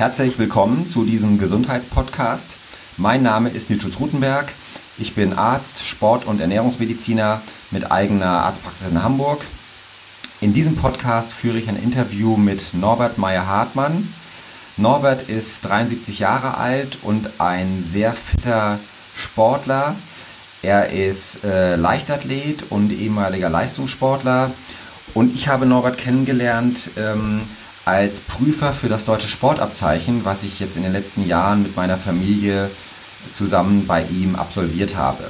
Herzlich willkommen zu diesem Gesundheitspodcast. Mein Name ist Nils Rutenberg. Ich bin Arzt, Sport- und Ernährungsmediziner mit eigener Arztpraxis in Hamburg. In diesem Podcast führe ich ein Interview mit Norbert Meyer-Hartmann. Norbert ist 73 Jahre alt und ein sehr fitter Sportler. Er ist äh, Leichtathlet und ehemaliger Leistungssportler. Und ich habe Norbert kennengelernt ähm, als Prüfer für das deutsche Sportabzeichen, was ich jetzt in den letzten Jahren mit meiner Familie zusammen bei ihm absolviert habe.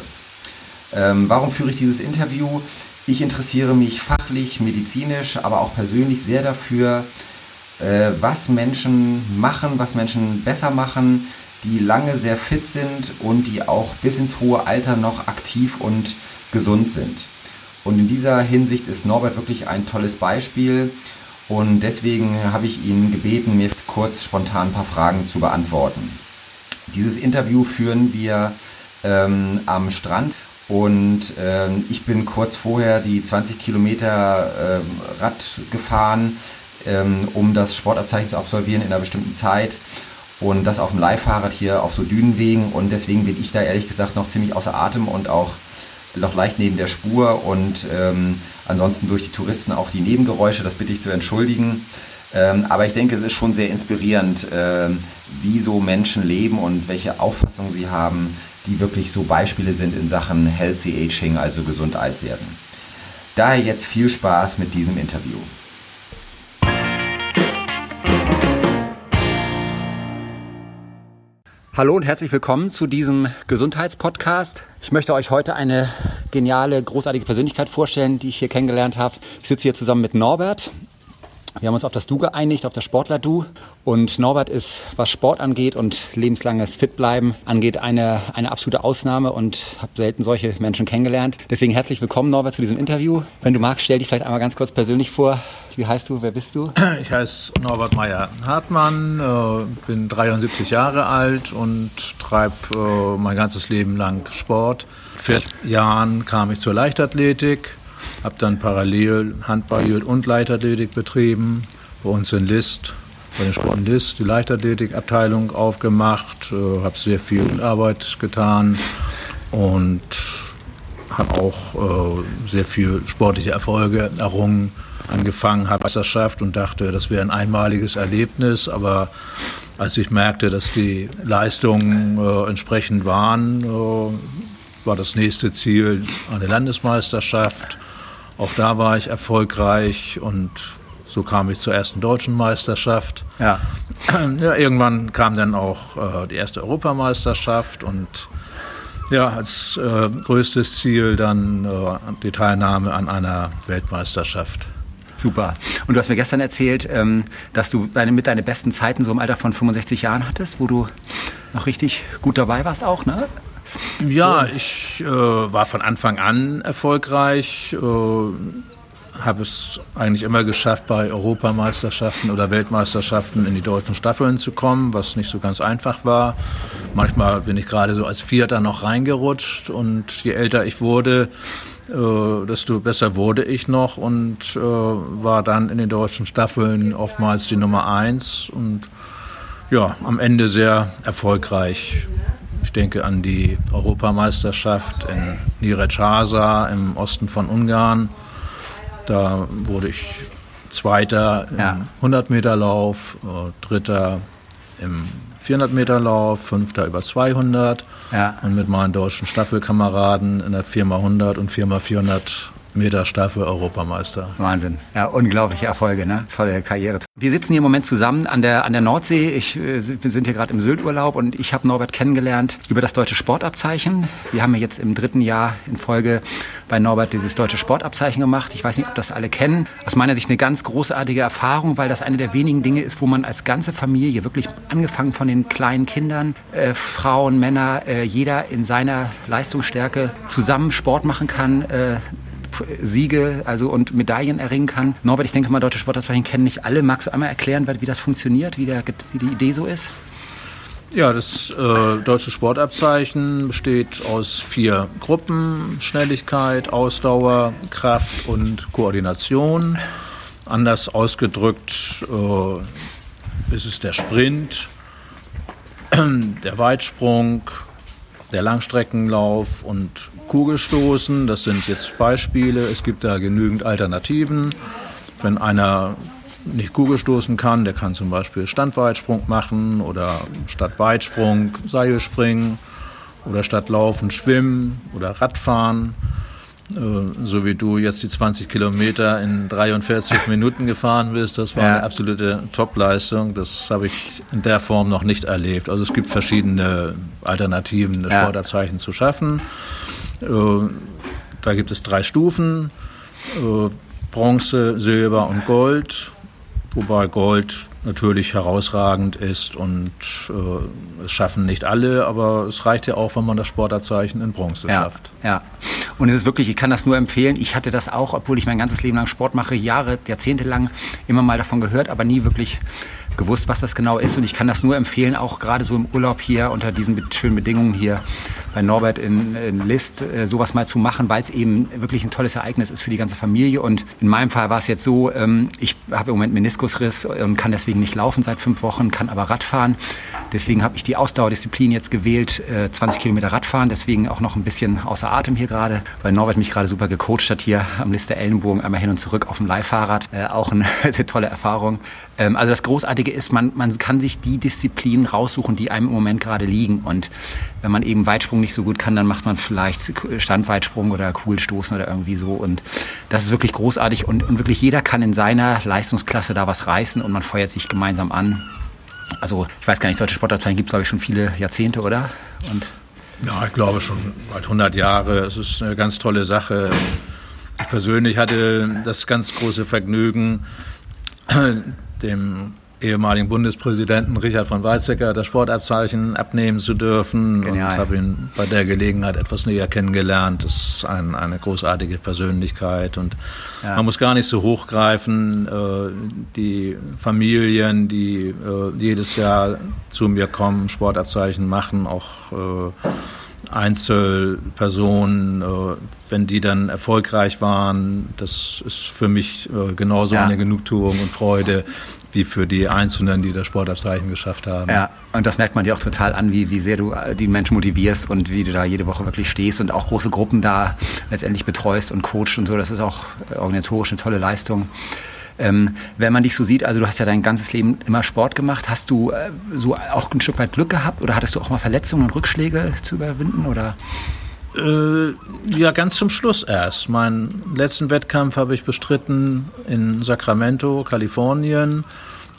Ähm, warum führe ich dieses Interview? Ich interessiere mich fachlich, medizinisch, aber auch persönlich sehr dafür, äh, was Menschen machen, was Menschen besser machen, die lange sehr fit sind und die auch bis ins hohe Alter noch aktiv und gesund sind. Und in dieser Hinsicht ist Norbert wirklich ein tolles Beispiel. Und deswegen habe ich ihn gebeten, mir kurz spontan ein paar Fragen zu beantworten. Dieses Interview führen wir ähm, am Strand und ähm, ich bin kurz vorher die 20 Kilometer ähm, Rad gefahren, ähm, um das Sportabzeichen zu absolvieren in einer bestimmten Zeit. Und das auf dem Leihfahrrad hier auf so Dünenwegen. Und deswegen bin ich da ehrlich gesagt noch ziemlich außer Atem und auch noch leicht neben der Spur. Und ähm, ansonsten durch die Touristen auch die Nebengeräusche, das bitte ich zu entschuldigen. Ähm, aber ich denke, es ist schon sehr inspirierend, ähm, wie so Menschen leben und welche Auffassungen sie haben, die wirklich so Beispiele sind in Sachen Healthy Aging, also gesund alt werden. Daher jetzt viel Spaß mit diesem Interview. Hallo und herzlich willkommen zu diesem Gesundheitspodcast. Ich möchte euch heute eine geniale, großartige Persönlichkeit vorstellen, die ich hier kennengelernt habe. Ich sitze hier zusammen mit Norbert. Wir haben uns auf das Du geeinigt, auf das Sportler-Du. Und Norbert ist, was Sport angeht und lebenslanges Fitbleiben angeht, eine, eine absolute Ausnahme und habe selten solche Menschen kennengelernt. Deswegen herzlich willkommen, Norbert, zu diesem Interview. Wenn du magst, stell dich vielleicht einmal ganz kurz persönlich vor. Wie heißt du? Wer bist du? Ich heiße Norbert Meyer-Hartmann, äh, bin 73 Jahre alt und treibe äh, mein ganzes Leben lang Sport. Vor Jahren kam ich zur Leichtathletik habe dann parallel Handball und Leichtathletik betrieben. Bei uns in List, bei den Sporten List, die Leichtathletikabteilung aufgemacht. Äh, habe sehr viel Arbeit getan und habe auch äh, sehr viel sportliche Erfolge errungen. Angefangen habe Meisterschaft und dachte, das wäre ein einmaliges Erlebnis, aber als ich merkte, dass die Leistungen äh, entsprechend waren, äh, war das nächste Ziel eine Landesmeisterschaft. Auch da war ich erfolgreich und so kam ich zur ersten deutschen Meisterschaft. Ja. ja irgendwann kam dann auch äh, die erste Europameisterschaft und ja, als äh, größtes Ziel dann äh, die Teilnahme an einer Weltmeisterschaft. Super. Und du hast mir gestern erzählt, ähm, dass du deine, mit deine besten Zeiten so im Alter von 65 Jahren hattest, wo du noch richtig gut dabei warst auch, ne? Ja, ich äh, war von Anfang an erfolgreich. Äh, habe es eigentlich immer geschafft, bei Europameisterschaften oder Weltmeisterschaften in die deutschen Staffeln zu kommen, was nicht so ganz einfach war. Manchmal bin ich gerade so als Vierter noch reingerutscht und je älter ich wurde, äh, desto besser wurde ich noch und äh, war dann in den deutschen Staffeln oftmals die Nummer eins und ja, am Ende sehr erfolgreich. Ich denke an die Europameisterschaft in Nyíregyháza im Osten von Ungarn. Da wurde ich Zweiter im 100-Meter-Lauf, äh, Dritter im 400-Meter-Lauf, Fünfter über 200 ja. und mit meinen deutschen Staffelkameraden in der 4x100 und 4x400 Meter Staffel Europameister. Wahnsinn. Ja, unglaubliche Erfolge, ne? Tolle Karriere. Wir sitzen hier im Moment zusammen an der, an der Nordsee. Ich, äh, wir sind hier gerade im Sylturlaub und ich habe Norbert kennengelernt über das deutsche Sportabzeichen. Wir haben jetzt im dritten Jahr in Folge bei Norbert dieses deutsche Sportabzeichen gemacht. Ich weiß nicht, ob das alle kennen. Aus meiner Sicht eine ganz großartige Erfahrung, weil das eine der wenigen Dinge ist, wo man als ganze Familie, wirklich angefangen von den kleinen Kindern, äh, Frauen, Männer, äh, jeder in seiner Leistungsstärke zusammen Sport machen kann. Äh, Siege also und Medaillen erringen kann. Norbert, ich denke mal, deutsche Sportabzeichen kennen nicht alle. Magst du einmal erklären, wie das funktioniert, wie, der, wie die Idee so ist? Ja, das äh, deutsche Sportabzeichen besteht aus vier Gruppen: Schnelligkeit, Ausdauer, Kraft und Koordination. Anders ausgedrückt, äh, ist es der Sprint, der Weitsprung, der Langstreckenlauf und Kugelstoßen. Das sind jetzt Beispiele. Es gibt da genügend Alternativen. Wenn einer nicht Kugelstoßen kann, der kann zum Beispiel Standweitsprung machen oder statt Weitsprung Seilspringen oder statt Laufen Schwimmen oder Radfahren. Äh, so wie du jetzt die 20 Kilometer in 43 Minuten gefahren bist, das war ja. eine absolute Topleistung. Das habe ich in der Form noch nicht erlebt. Also es gibt verschiedene Alternativen, das ja. Sportabzeichen zu schaffen. Äh, da gibt es drei Stufen. Äh, Bronze, Silber und Gold wobei Gold natürlich herausragend ist und äh, es schaffen nicht alle, aber es reicht ja auch, wenn man das Sportabzeichen in Bronze ja, schafft. Ja, und es ist wirklich, ich kann das nur empfehlen. Ich hatte das auch, obwohl ich mein ganzes Leben lang Sport mache, Jahre, Jahrzehnte lang immer mal davon gehört, aber nie wirklich gewusst, was das genau ist. Und ich kann das nur empfehlen, auch gerade so im Urlaub hier unter diesen schönen Bedingungen hier bei Norbert in, in List, äh, sowas mal zu machen, weil es eben wirklich ein tolles Ereignis ist für die ganze Familie. Und in meinem Fall war es jetzt so, ähm, ich habe im Moment Meniskusriss und kann deswegen nicht laufen seit fünf Wochen, kann aber Radfahren. Deswegen habe ich die Ausdauerdisziplin jetzt gewählt, äh, 20 Kilometer Radfahren. Deswegen auch noch ein bisschen außer Atem hier gerade, weil Norbert mich gerade super gecoacht hat hier am Liste Ellenbogen einmal hin und zurück auf dem Leihfahrrad. Äh, auch eine tolle Erfahrung. Ähm, also das Großartige ist, man, man kann sich die Disziplinen raussuchen, die einem im Moment gerade liegen. Und wenn man eben Weitsprung nicht so gut kann, dann macht man vielleicht Standweitsprung oder Kugelstoßen oder irgendwie so. Und das ist wirklich großartig. Und, und wirklich jeder kann in seiner Leistungsklasse da was reißen und man feuert sich gemeinsam an. Also ich weiß gar nicht, solche Sportabteilungen gibt es, glaube ich, schon viele Jahrzehnte, oder? Und ja, ich glaube schon bald 100 Jahre. Es ist eine ganz tolle Sache. Ich persönlich hatte das ganz große Vergnügen, dem ehemaligen Bundespräsidenten Richard von Weizsäcker das Sportabzeichen abnehmen zu dürfen Genial. und habe ihn bei der Gelegenheit etwas näher kennengelernt. Das ist ein, eine großartige Persönlichkeit und ja. man muss gar nicht so hochgreifen. Äh, die Familien, die äh, jedes Jahr zu mir kommen, Sportabzeichen machen, auch äh, Einzelpersonen, wenn die dann erfolgreich waren, das ist für mich genauso ja. eine Genugtuung und Freude, wie für die Einzelnen, die das Sportabzeichen geschafft haben. Ja, und das merkt man dir auch total an, wie, wie sehr du äh, die Menschen motivierst und wie du da jede Woche wirklich stehst und auch große Gruppen da letztendlich betreust und coachst und so. Das ist auch äh, organisatorisch eine tolle Leistung. Ähm, wenn man dich so sieht, also du hast ja dein ganzes Leben immer Sport gemacht, hast du äh, so auch ein Stück weit Glück gehabt oder hattest du auch mal Verletzungen und Rückschläge zu überwinden oder? Äh, ja, ganz zum Schluss erst. Meinen letzten Wettkampf habe ich bestritten in Sacramento, Kalifornien.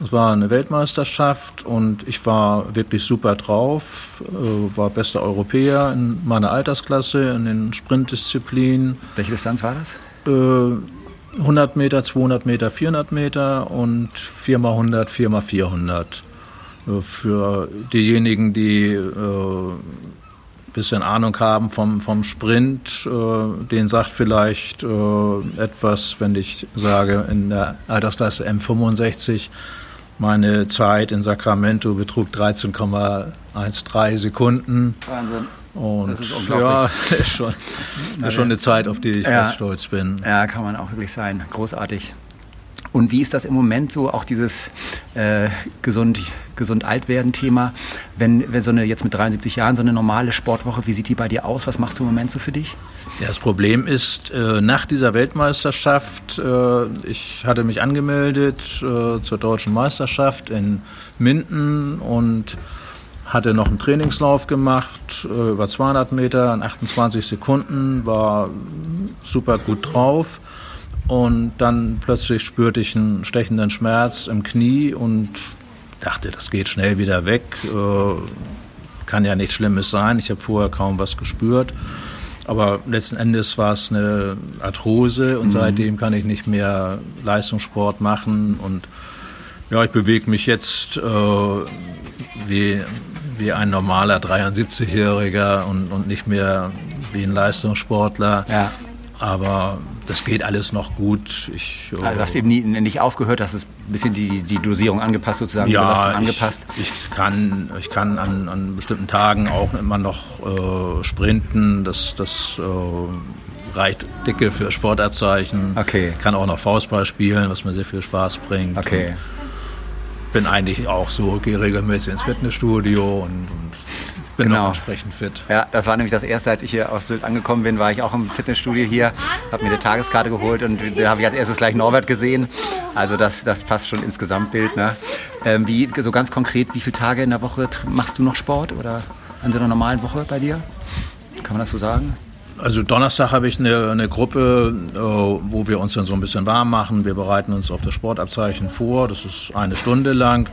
Es war eine Weltmeisterschaft und ich war wirklich super drauf, äh, war bester Europäer in meiner Altersklasse, in den Sprintdisziplinen. Welche Distanz war das? 100 äh, Meter, 200 Meter, 400 Meter und 4x100, 4x400. Für diejenigen, die bisschen Ahnung haben vom, vom Sprint, äh, den sagt vielleicht äh, etwas, wenn ich sage, in der Altersklasse M65 meine Zeit in Sacramento betrug 13,13 Sekunden. Wahnsinn. Und das ist ja, ist schon, ist schon eine Zeit, auf die ich ja, ganz stolz bin. Ja, kann man auch wirklich sein. Großartig. Und wie ist das im Moment so, auch dieses äh, gesund, gesund alt werden Thema? Wenn, wenn so eine jetzt mit 73 Jahren so eine normale Sportwoche, wie sieht die bei dir aus? Was machst du im Moment so für dich? Ja, das Problem ist, äh, nach dieser Weltmeisterschaft, äh, ich hatte mich angemeldet äh, zur deutschen Meisterschaft in Minden und hatte noch einen Trainingslauf gemacht, äh, über 200 Meter in 28 Sekunden, war super gut drauf. Und dann plötzlich spürte ich einen stechenden Schmerz im Knie und dachte, das geht schnell wieder weg. Äh, kann ja nichts Schlimmes sein. Ich habe vorher kaum was gespürt. Aber letzten Endes war es eine Arthrose und mhm. seitdem kann ich nicht mehr Leistungssport machen. Und ja, ich bewege mich jetzt äh, wie, wie ein normaler 73-Jähriger und, und nicht mehr wie ein Leistungssportler. Ja. Aber das geht alles noch gut. Ich, also du hast eben nie, nicht aufgehört, hast es ein bisschen die, die Dosierung angepasst, sozusagen, ja, die angepasst? Ich, ich kann, ich kann an, an bestimmten Tagen auch immer noch äh, sprinten. Das, das äh, reicht dicke für Sportabzeichen. Okay. Kann auch noch Faustball spielen, was mir sehr viel Spaß bringt. Okay. bin eigentlich auch so, gehe regelmäßig ins Fitnessstudio und, und bin genau. auch entsprechend fit. Ja, das war nämlich das erste, als ich hier aus Sylt angekommen bin, war ich auch im Fitnessstudio hier, habe mir eine Tageskarte geholt und da habe ich als erstes gleich Norbert gesehen. Also das, das passt schon ins Gesamtbild. Ne? Ähm, wie, so ganz konkret, wie viele Tage in der Woche machst du noch Sport oder in so einer normalen Woche bei dir? Kann man das so sagen? Also Donnerstag habe ich eine, eine Gruppe, äh, wo wir uns dann so ein bisschen warm machen. Wir bereiten uns auf das Sportabzeichen vor. Das ist eine Stunde lang.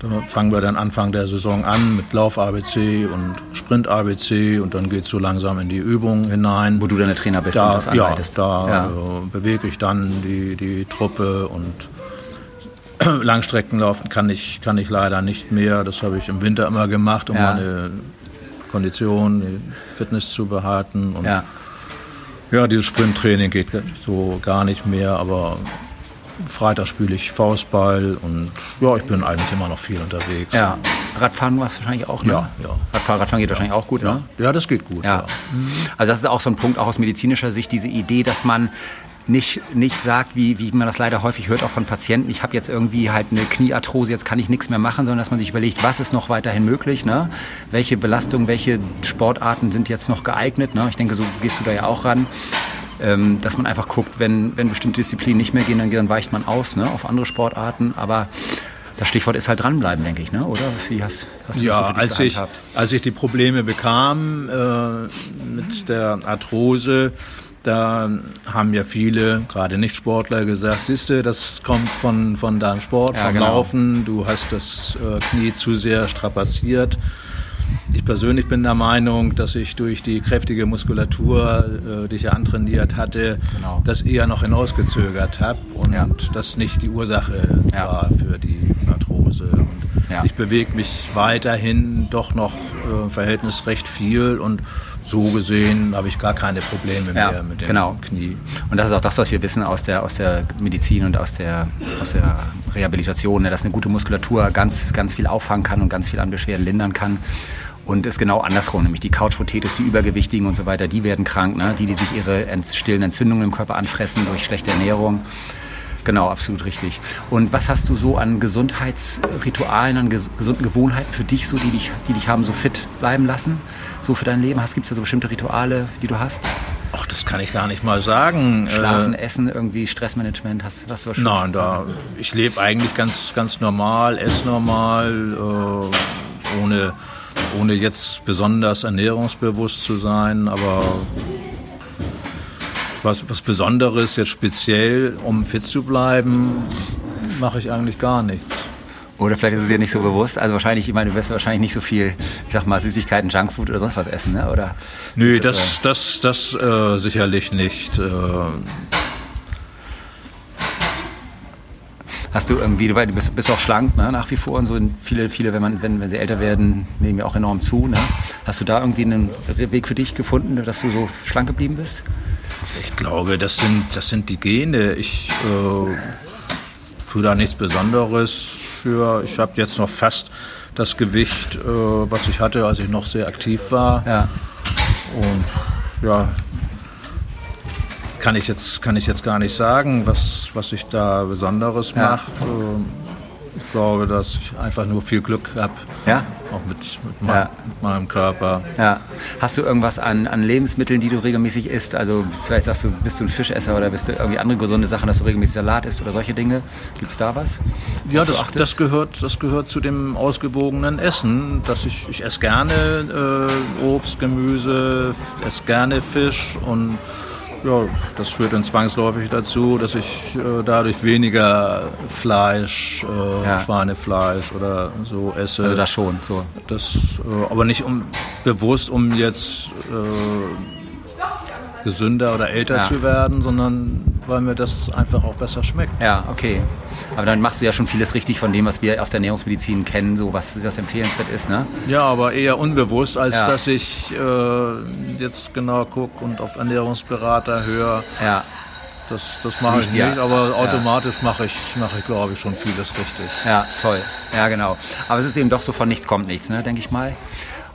Da fangen wir dann Anfang der Saison an mit Lauf-ABC und Sprint-ABC und dann geht es so langsam in die Übung hinein. Wo du dann der Trainer bist da, und das anleitest. Ja, da ja. Äh, bewege ich dann die, die Truppe und Langstreckenlaufen kann ich, kann ich leider nicht mehr. Das habe ich im Winter immer gemacht, um ja. meine Kondition, die Fitness zu behalten. Und ja. ja, dieses Sprinttraining geht so gar nicht mehr, aber Freitag spiele ich Faustball und ja, ich bin eigentlich immer noch viel unterwegs. Ja. Radfahren machst du wahrscheinlich auch, ne? Ja, ja. Radfahren, Radfahren geht ja. wahrscheinlich auch gut, ja. ne? Ja, das geht gut. Ja. Also das ist auch so ein Punkt, auch aus medizinischer Sicht, diese Idee, dass man nicht, nicht sagt, wie, wie man das leider häufig hört, auch von Patienten, ich habe jetzt irgendwie halt eine Kniearthrose, jetzt kann ich nichts mehr machen, sondern dass man sich überlegt, was ist noch weiterhin möglich, ne? welche Belastungen, welche Sportarten sind jetzt noch geeignet. Ne? Ich denke, so gehst du da ja auch ran. Ähm, dass man einfach guckt, wenn, wenn bestimmte Disziplinen nicht mehr gehen, dann, dann weicht man aus ne? auf andere Sportarten. Aber das Stichwort ist halt dranbleiben, denke ich, ne? oder? Wie hast, hast du ja, so als ich, als ich die Probleme bekam äh, mit der Arthrose, da haben ja viele, gerade Nicht-Sportler, gesagt, siehste, das kommt von, von deinem Sport, ja, vom genau. Laufen, du hast das äh, Knie zu sehr strapaziert. Ich persönlich bin der Meinung, dass ich durch die kräftige Muskulatur, äh, die ich ja antrainiert hatte, genau. das eher noch hinausgezögert habe und ja. das nicht die Ursache ja. war für die Arthrose. Und ja. ich bewege mich weiterhin doch noch äh, verhältnisrecht viel und so gesehen habe ich gar keine Probleme ja, mehr mit dem genau. Knie. Und das ist auch das, was wir wissen aus der, aus der Medizin und aus der, aus der Rehabilitation, ne, dass eine gute Muskulatur ganz, ganz viel auffangen kann und ganz viel an Beschwerden lindern kann. Und ist genau andersrum, nämlich die Couch-Potatoes, die Übergewichtigen und so weiter, die werden krank, ne? die, die sich ihre stillen Entzündungen im Körper anfressen durch schlechte Ernährung. Genau, absolut richtig. Und was hast du so an Gesundheitsritualen, an gesunden Gewohnheiten für dich so, die dich, die dich haben so fit bleiben lassen? So für dein Leben? Gibt es da so bestimmte Rituale, die du hast? Ach, das kann ich gar nicht mal sagen. Schlafen, äh, Essen, irgendwie Stressmanagement, hast, hast du was Nein, da, ich lebe eigentlich ganz, ganz normal, esse normal, äh, ohne, ohne jetzt besonders ernährungsbewusst zu sein, aber was, was Besonderes jetzt speziell, um fit zu bleiben, mache ich eigentlich gar nichts. Oder vielleicht ist es dir nicht so bewusst. Also wahrscheinlich, ich meine, du wirst wahrscheinlich nicht so viel, ich sag mal, Süßigkeiten, Junkfood oder sonst was essen, ne? Oder? Nö, das, das, das, das äh, sicherlich nicht. Äh, Hast du irgendwie, du bist, bist auch schlank, ne, nach wie vor und so. Viele, viele, wenn, man, wenn, wenn sie älter werden, nehmen ja auch enorm zu. Ne? Hast du da irgendwie einen Weg für dich gefunden, dass du so schlank geblieben bist? Ich glaube, das sind, das sind die Gene. Ich äh, tue da nichts Besonderes für. Ich habe jetzt noch fast das Gewicht, äh, was ich hatte, als ich noch sehr aktiv war. Ja. Und ja, kann ich jetzt, kann ich jetzt gar nicht sagen, was, was ich da Besonderes ja. mache. Ich glaube, dass ich einfach nur viel Glück habe. Ja? Auch mit, mit, mein, ja. mit, meinem Körper. Ja. Hast du irgendwas an, an Lebensmitteln, die du regelmäßig isst? Also vielleicht sagst du, bist du ein Fischesser oder bist du irgendwie andere gesunde Sachen, dass du regelmäßig Salat isst oder solche Dinge? Gibt es da was? Ja, das, das, gehört, das gehört zu dem ausgewogenen Essen. Dass ich, ich esse gerne äh, Obst, Gemüse, esse gerne Fisch und ja, das führt dann zwangsläufig dazu, dass ich äh, dadurch weniger Fleisch, äh, ja. Schweinefleisch oder so esse. Also das schon, so. Das, äh, aber nicht um, bewusst, um jetzt äh, gesünder oder älter ja. zu werden, sondern weil mir das einfach auch besser schmeckt. Ja, okay. Aber dann machst du ja schon vieles richtig von dem, was wir aus der Ernährungsmedizin kennen, so was das empfehlenswert ist, ne? Ja, aber eher unbewusst, als ja. dass ich äh, jetzt genau gucke und auf Ernährungsberater höre. Ja. Das, das mache ich nicht, ja. aber automatisch ja. mache ich, mache ich, glaube ich, schon vieles richtig. Ja, toll. Ja, genau. Aber es ist eben doch so von nichts kommt nichts, ne, denke ich mal.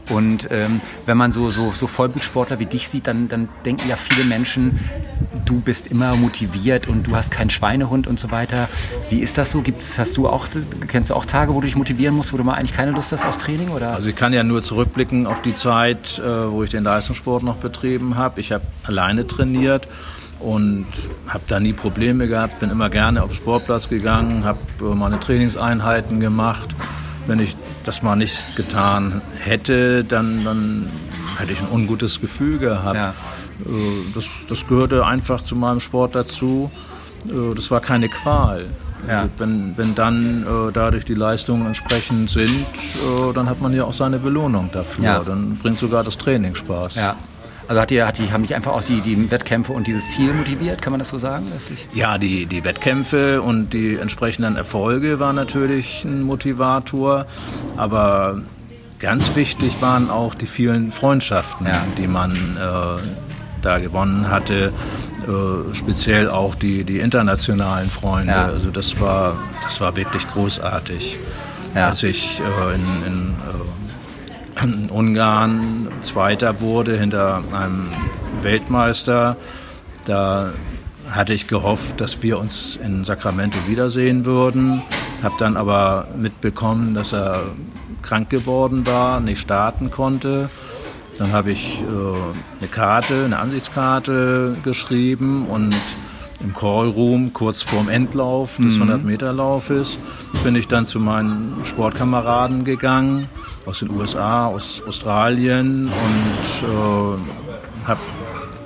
Und ähm, wenn man so, so, so Vollblutsportler wie dich sieht, dann, dann denken ja viele Menschen, du bist immer motiviert und du hast keinen Schweinehund und so weiter. Wie ist das so? Gibt's, hast du auch, kennst du auch Tage, wo du dich motivieren musst, wo du mal eigentlich keine Lust hast aufs Training? Oder? Also ich kann ja nur zurückblicken auf die Zeit, äh, wo ich den Leistungssport noch betrieben habe. Ich habe alleine trainiert und habe da nie Probleme gehabt, bin immer gerne auf den Sportplatz gegangen, habe äh, meine Trainingseinheiten gemacht. Wenn ich das mal nicht getan hätte, dann, dann hätte ich ein ungutes Gefühl gehabt. Ja. Äh, das, das gehörte einfach zu meinem Sport dazu. Äh, das war keine Qual. Ja. Also wenn, wenn dann äh, dadurch die Leistungen entsprechend sind, äh, dann hat man ja auch seine Belohnung dafür. Ja. Dann bringt sogar das Training Spaß. Ja. Also hat die, hat die, haben mich einfach auch die, die Wettkämpfe und dieses Ziel motiviert, kann man das so sagen? Ja, die, die Wettkämpfe und die entsprechenden Erfolge waren natürlich ein Motivator, aber ganz wichtig waren auch die vielen Freundschaften, ja. die man äh, da gewonnen hatte, äh, speziell auch die, die internationalen Freunde. Ja. Also das war, das war wirklich großartig. Ja. Als ich äh, in, in äh, in Ungarn Zweiter wurde hinter einem Weltmeister. Da hatte ich gehofft, dass wir uns in Sacramento wiedersehen würden. Habe dann aber mitbekommen, dass er krank geworden war, nicht starten konnte. Dann habe ich äh, eine Karte, eine Ansichtskarte geschrieben und im Callroom kurz vorm Endlauf des mhm. 100-Meter-Laufes bin ich dann zu meinen Sportkameraden gegangen aus den USA, aus Australien und äh, habe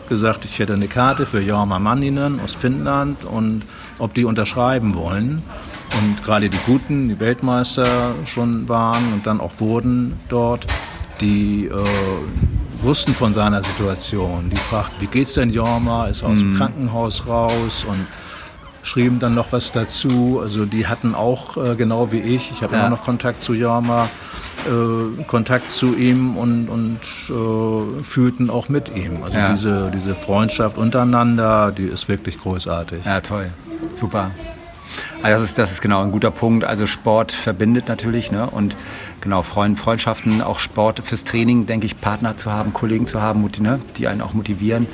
gesagt, ich hätte eine Karte für Jorma Manninen aus Finnland und ob die unterschreiben wollen. Und gerade die Guten, die Weltmeister schon waren und dann auch wurden dort, die äh, wussten von seiner Situation. Die fragten, wie geht's denn Jorma? Ist aus dem mhm. Krankenhaus raus und schrieben dann noch was dazu. Also die hatten auch, äh, genau wie ich, ich habe ja. immer noch Kontakt zu Jorma, äh, Kontakt zu ihm und, und äh, fühlten auch mit ihm. Also ja. diese, diese Freundschaft untereinander, die ist wirklich großartig. Ja, toll. Super. Also das ist, das ist genau ein guter Punkt. Also Sport verbindet natürlich ne? und genau Freund, Freundschaften, auch Sport fürs Training, denke ich, Partner zu haben, Kollegen zu haben, ne? die einen auch motivieren.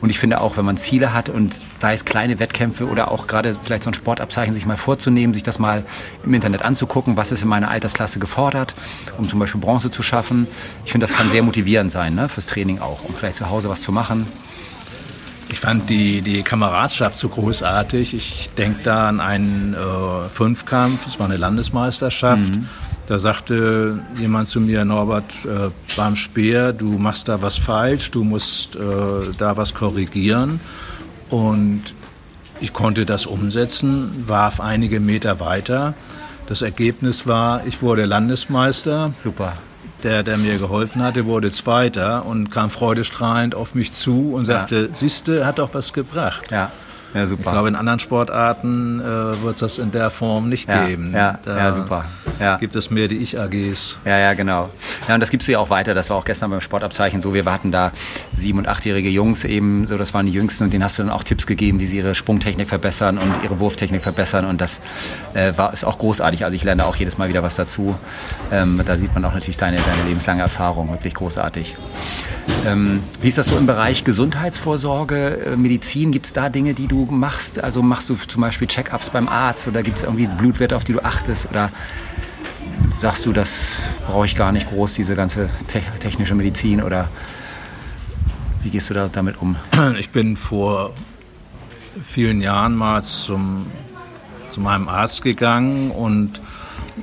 Und ich finde auch, wenn man Ziele hat und sei es kleine Wettkämpfe oder auch gerade vielleicht so ein Sportabzeichen sich mal vorzunehmen, sich das mal im Internet anzugucken, was ist in meiner Altersklasse gefordert, um zum Beispiel Bronze zu schaffen. Ich finde, das kann sehr motivierend sein, ne? fürs Training auch, um vielleicht zu Hause was zu machen. Ich fand die, die Kameradschaft so großartig. Ich denke da an einen äh, Fünfkampf, es war eine Landesmeisterschaft. Mhm. Da sagte jemand zu mir, Norbert, äh, beim Speer, du machst da was falsch, du musst äh, da was korrigieren. Und ich konnte das umsetzen, warf einige Meter weiter. Das Ergebnis war, ich wurde Landesmeister. Super der, der mir geholfen hatte, wurde Zweiter und kam freudestrahlend auf mich zu und sagte, ja. siehste, hat doch was gebracht. Ja. Ja, super. Ich glaube, in anderen Sportarten äh, wird es das in der Form nicht ja, geben. Ja, da ja, super. Ja. Gibt es mehr die Ich-AGs. Ja, ja, genau. Ja, und das gibst du ja auch weiter. Das war auch gestern beim Sportabzeichen so. Wir hatten da sieben- und achtjährige Jungs eben, so das waren die Jüngsten und denen hast du dann auch Tipps gegeben, wie sie ihre Sprungtechnik verbessern und ihre Wurftechnik verbessern. Und das äh, war, ist auch großartig. Also ich lerne auch jedes Mal wieder was dazu. Ähm, da sieht man auch natürlich deine, deine lebenslange Erfahrung. Wirklich großartig. Ähm, wie ist das so im Bereich Gesundheitsvorsorge, äh, Medizin? Gibt es da Dinge, die du machst? Also machst du zum Beispiel Check-ups beim Arzt oder gibt es irgendwie Blutwerte, auf die du achtest? Oder sagst du, das brauche ich gar nicht groß, diese ganze te technische Medizin? Oder wie gehst du da damit um? Ich bin vor vielen Jahren mal zum, zu meinem Arzt gegangen und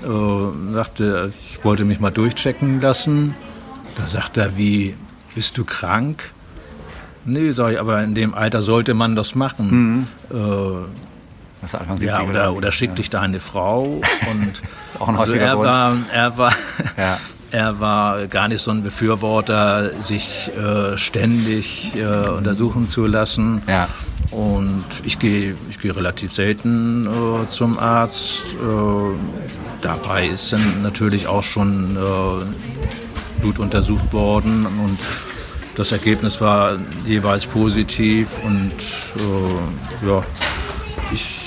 äh, sagte, ich wollte mich mal durchchecken lassen. Da sagt er, wie bist du krank? Nee, sag ich, aber in dem Alter sollte man das machen. Mhm. Äh, das Anfang ja, oder, oder schick ja. dich deine Frau. Und Auch ein also er war, er war, ja. er war gar nicht so ein Befürworter, sich äh, ständig äh, untersuchen zu lassen. Ja. Und ich gehe ich geh relativ selten äh, zum Arzt. Äh, dabei ist dann natürlich auch schon äh, Blut untersucht worden und das Ergebnis war jeweils positiv und äh, ja, ich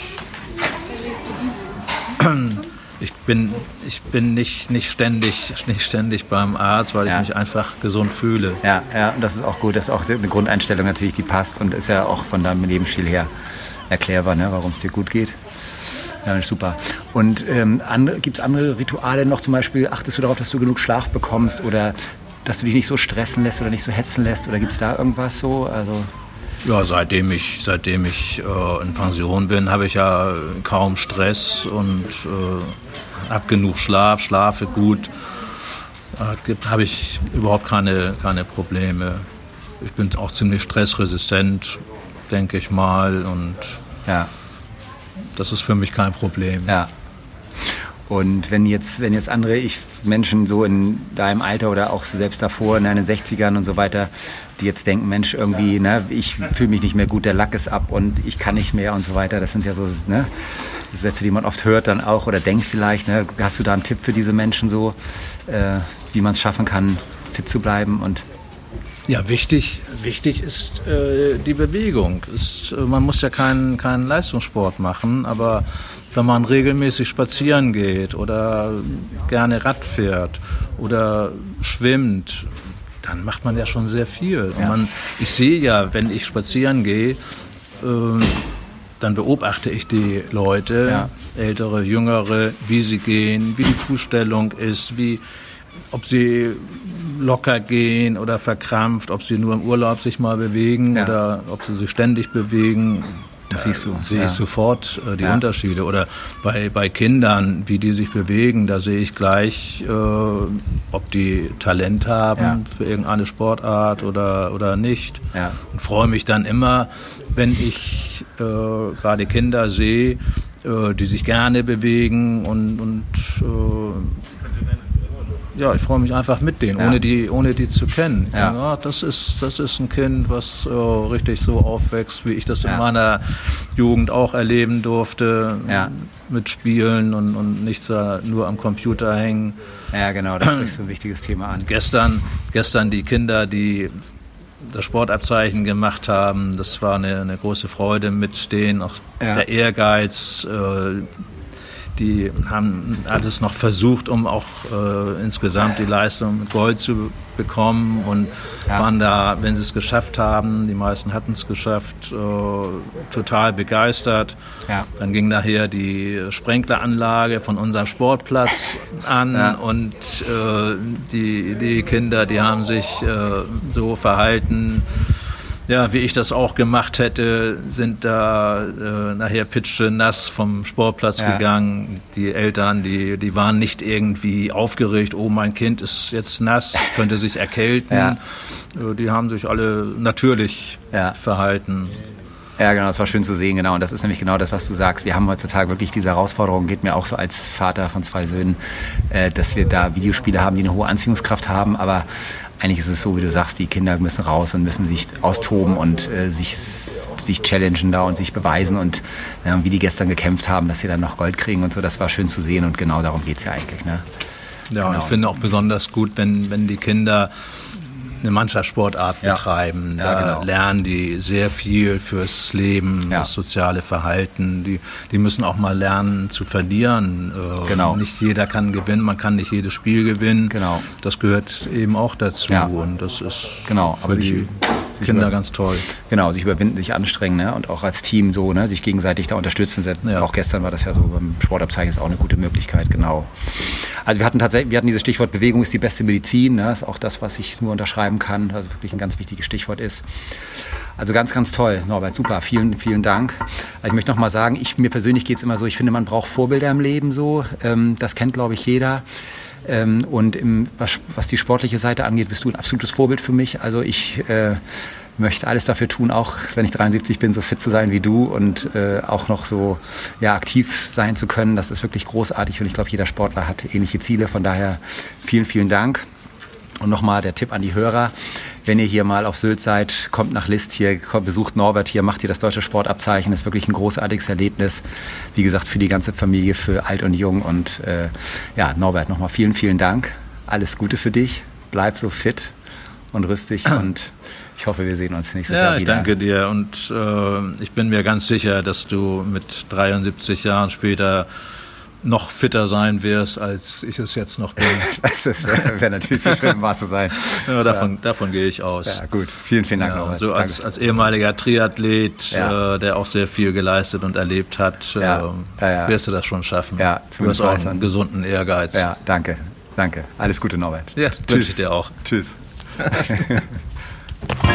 ich bin, ich bin nicht, nicht, ständig, nicht ständig beim Arzt, weil ja. ich mich einfach gesund fühle. Ja, ja, und das ist auch gut. Das ist auch eine Grundeinstellung natürlich, die passt und ist ja auch von deinem Lebensstil her erklärbar, ne, warum es dir gut geht. Ja, super. Und ähm, gibt es andere Rituale noch? Zum Beispiel achtest du darauf, dass du genug Schlaf bekommst oder dass du dich nicht so stressen lässt oder nicht so hetzen lässt? Oder gibt es da irgendwas so? Also ja, seitdem ich, seitdem ich äh, in Pension bin, habe ich ja kaum Stress und äh, habe genug Schlaf, schlafe gut. Äh, habe ich überhaupt keine, keine Probleme. Ich bin auch ziemlich stressresistent, denke ich mal. Und ja. das ist für mich kein Problem. Ja. Und wenn jetzt, wenn jetzt andere ich, Menschen so in deinem Alter oder auch selbst davor in deinen 60ern und so weiter, die jetzt denken, Mensch, irgendwie, ne, ich fühle mich nicht mehr gut, der Lack ist ab und ich kann nicht mehr und so weiter, das sind ja so ne, Sätze, die man oft hört dann auch oder denkt vielleicht. Ne, hast du da einen Tipp für diese Menschen so, äh, wie man es schaffen kann, fit zu bleiben und ja, wichtig, wichtig ist äh, die Bewegung. Ist, äh, man muss ja keinen, keinen Leistungssport machen, aber wenn man regelmäßig spazieren geht oder gerne Rad fährt oder schwimmt, dann macht man ja schon sehr viel. Ja. Man, ich sehe ja, wenn ich spazieren gehe, äh, dann beobachte ich die Leute, ja. ältere, jüngere, wie sie gehen, wie die Fußstellung ist, wie, ob sie locker gehen oder verkrampft, ob sie nur im Urlaub sich mal bewegen ja. oder ob sie sich ständig bewegen. Das siehst du. Sehe ja. ich sofort äh, die ja. Unterschiede. Oder bei, bei Kindern, wie die sich bewegen, da sehe ich gleich, äh, ob die Talent haben ja. für irgendeine Sportart oder, oder nicht. Und freue mich dann immer, wenn ich äh, gerade Kinder sehe, äh, die sich gerne bewegen und, und äh, ja, ich freue mich einfach mit denen, ja. ohne, die, ohne die zu kennen. Ja. Denke, ah, das, ist, das ist ein Kind, was äh, richtig so aufwächst, wie ich das ja. in meiner Jugend auch erleben durfte. Ja. Mit Spielen und, und nicht nur am Computer hängen. Ja, genau, das ist so ein wichtiges Thema an. Gestern, gestern die Kinder, die das Sportabzeichen gemacht haben, das war eine, eine große Freude mit denen, auch der Ehrgeiz, äh, die haben alles noch versucht, um auch äh, insgesamt die Leistung mit Gold zu bekommen und ja. waren da, wenn sie es geschafft haben, die meisten hatten es geschafft, äh, total begeistert. Ja. Dann ging nachher die Sprenkleranlage von unserem Sportplatz an ja. und äh, die, die Kinder, die haben sich äh, so verhalten, ja, wie ich das auch gemacht hätte, sind da äh, nachher Pitsche nass vom Sportplatz ja. gegangen. Die Eltern, die, die waren nicht irgendwie aufgeregt, oh, mein Kind ist jetzt nass, könnte sich erkälten. Ja. Äh, die haben sich alle natürlich ja. verhalten. Ja, genau, das war schön zu sehen, genau. Und das ist nämlich genau das, was du sagst. Wir haben heutzutage wirklich diese Herausforderung, geht mir auch so als Vater von zwei Söhnen, äh, dass wir da Videospiele haben, die eine hohe Anziehungskraft haben, aber eigentlich ist es so, wie du sagst, die Kinder müssen raus und müssen sich austoben und äh, sich, sich challengen da und sich beweisen und äh, wie die gestern gekämpft haben, dass sie dann noch Gold kriegen und so, das war schön zu sehen und genau darum geht es ja eigentlich. Ne? Ja, genau. ich finde auch besonders gut, wenn, wenn die Kinder eine Mannschaftssportart ja. betreiben. Da ja, genau. lernen die sehr viel fürs Leben, ja. das soziale Verhalten. Die, die müssen auch mal lernen zu verlieren. Äh, genau. Nicht jeder kann gewinnen, man kann nicht jedes Spiel gewinnen. Genau. Das gehört eben auch dazu. Und das ist genau. Aber die, Kinder über, ganz toll. Genau, sich überwinden, sich anstrengen ne? und auch als Team so, ne? sich gegenseitig da unterstützen. Ja. Auch gestern war das ja so beim Sportabzeichen ist auch eine gute Möglichkeit, genau. Also wir hatten tatsächlich, wir hatten dieses Stichwort Bewegung ist die beste Medizin, ne? das ist auch das, was ich nur unterschreiben kann, also wirklich ein ganz wichtiges Stichwort ist. Also ganz, ganz toll, Norbert, super, vielen, vielen Dank. Also ich möchte noch mal sagen, ich, mir persönlich geht es immer so, ich finde, man braucht Vorbilder im Leben so, ähm, das kennt, glaube ich, jeder. Ähm, und im, was, was, die sportliche Seite angeht, bist du ein absolutes Vorbild für mich. Also ich äh, möchte alles dafür tun, auch wenn ich 73 bin, so fit zu sein wie du und äh, auch noch so ja, aktiv sein zu können. Das ist wirklich großartig und ich glaube, jeder Sportler hat ähnliche Ziele. Von daher vielen, vielen Dank. Und nochmal der Tipp an die Hörer wenn ihr hier mal auf Sylt seid, kommt nach List hier, kommt, besucht Norbert hier, macht hier das deutsche Sportabzeichen. Das ist wirklich ein großartiges Erlebnis. Wie gesagt, für die ganze Familie, für alt und jung. Und äh, ja, Norbert, nochmal vielen, vielen Dank. Alles Gute für dich. Bleib so fit und rüstig und ich hoffe, wir sehen uns nächstes ja, Jahr wieder. Ja, ich danke dir und äh, ich bin mir ganz sicher, dass du mit 73 Jahren später noch fitter sein wirst, als ich es jetzt noch bin. das wäre wär natürlich zu schön, wahr zu sein. Ja, davon, ja. davon gehe ich aus. Ja, gut. Vielen, vielen Dank. Ja, so als, als, ehemaliger Triathlet, äh, der auch sehr viel geleistet und erlebt hat, äh, wirst du das schon schaffen. Ja, du hast auch einen gesunden Ehrgeiz. Ja, danke. Danke. Alles Gute, Norbert. Ja, Tschüss. wünsche ich dir auch. Tschüss.